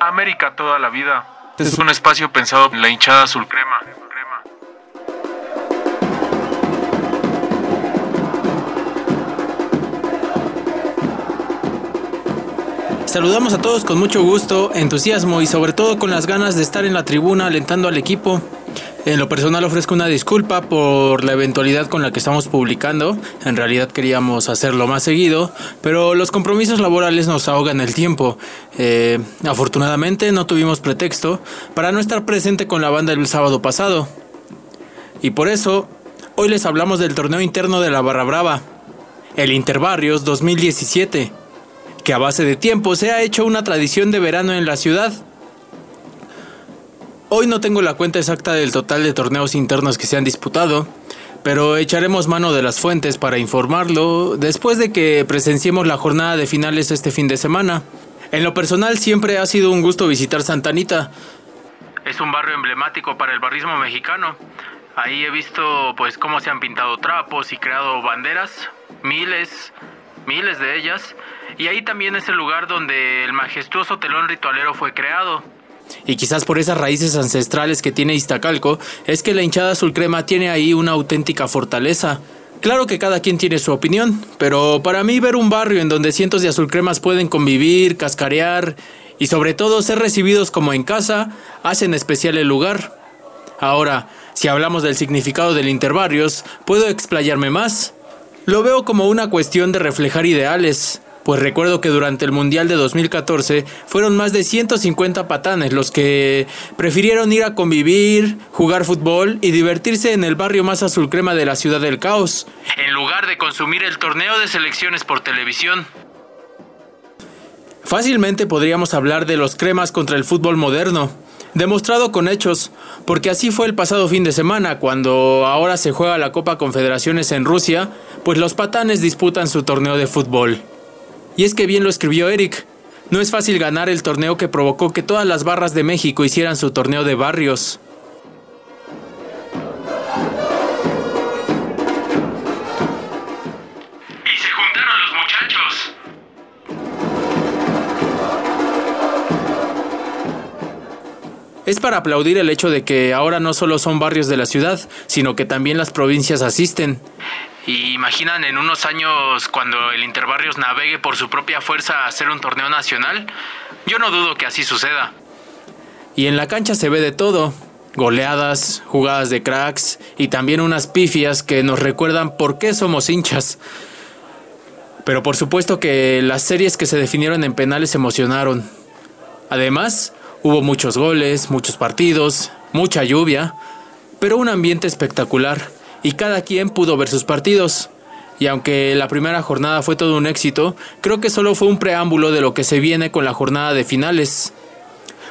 América toda la vida. Es un espacio pensado en la hinchada azul crema. Saludamos a todos con mucho gusto, entusiasmo y sobre todo con las ganas de estar en la tribuna alentando al equipo. En lo personal ofrezco una disculpa por la eventualidad con la que estamos publicando. En realidad queríamos hacerlo más seguido, pero los compromisos laborales nos ahogan el tiempo. Eh, afortunadamente no tuvimos pretexto para no estar presente con la banda el sábado pasado. Y por eso, hoy les hablamos del torneo interno de la Barra Brava, el Interbarrios 2017 que a base de tiempo se ha hecho una tradición de verano en la ciudad. Hoy no tengo la cuenta exacta del total de torneos internos que se han disputado, pero echaremos mano de las fuentes para informarlo después de que presenciemos la jornada de finales este fin de semana. En lo personal siempre ha sido un gusto visitar Santa Anita. Es un barrio emblemático para el barrismo mexicano. Ahí he visto pues cómo se han pintado trapos y creado banderas, miles, miles de ellas, y ahí también es el lugar donde el majestuoso telón ritualero fue creado. Y quizás por esas raíces ancestrales que tiene Iztacalco, es que la hinchada azul crema tiene ahí una auténtica fortaleza. Claro que cada quien tiene su opinión, pero para mí ver un barrio en donde cientos de azul cremas pueden convivir, cascarear y sobre todo ser recibidos como en casa, hacen especial el lugar. Ahora, si hablamos del significado del interbarrios, puedo explayarme más. Lo veo como una cuestión de reflejar ideales, pues recuerdo que durante el Mundial de 2014 fueron más de 150 patanes los que prefirieron ir a convivir, jugar fútbol y divertirse en el barrio más azul crema de la ciudad del caos, en lugar de consumir el torneo de selecciones por televisión. Fácilmente podríamos hablar de los cremas contra el fútbol moderno, demostrado con hechos, porque así fue el pasado fin de semana, cuando ahora se juega la Copa Confederaciones en Rusia, pues los patanes disputan su torneo de fútbol. Y es que bien lo escribió Eric. No es fácil ganar el torneo que provocó que todas las barras de México hicieran su torneo de barrios. Es para aplaudir el hecho de que ahora no solo son barrios de la ciudad, sino que también las provincias asisten. ¿Y imaginan en unos años cuando el Interbarrios navegue por su propia fuerza a hacer un torneo nacional? Yo no dudo que así suceda. Y en la cancha se ve de todo. Goleadas, jugadas de cracks y también unas pifias que nos recuerdan por qué somos hinchas. Pero por supuesto que las series que se definieron en penales emocionaron. Además, hubo muchos goles, muchos partidos, mucha lluvia, pero un ambiente espectacular y cada quien pudo ver sus partidos. Y aunque la primera jornada fue todo un éxito, creo que solo fue un preámbulo de lo que se viene con la jornada de finales.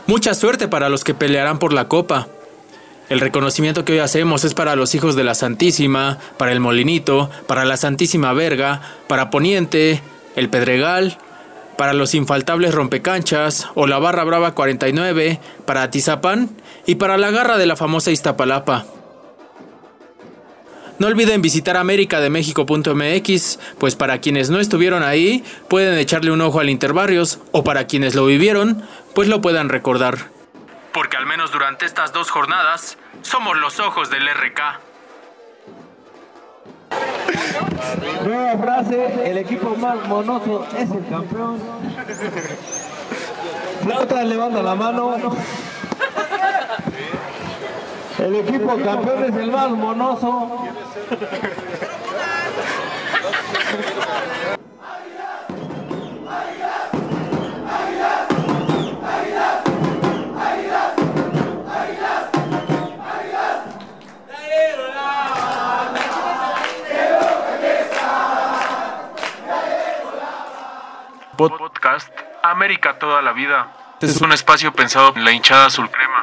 Mucha suerte para los que pelearán por la copa. El reconocimiento que hoy hacemos es para los hijos de la Santísima, para el Molinito, para la Santísima Verga, para Poniente, el Pedregal, para los infaltables rompecanchas o la Barra Brava 49, para Atizapán y para la garra de la famosa Iztapalapa. No olviden visitar americademexico.mx, pues para quienes no estuvieron ahí, pueden echarle un ojo al Interbarrios, o para quienes lo vivieron, pues lo puedan recordar. Porque al menos durante estas dos jornadas, somos los ojos del RK. Nueva frase, el equipo más monoso es el campeón. Flauta levanta la mano. El equipo campeón es el más monoso. Podcast América toda la vida. Este es un espacio pensado en la hinchada azul crema.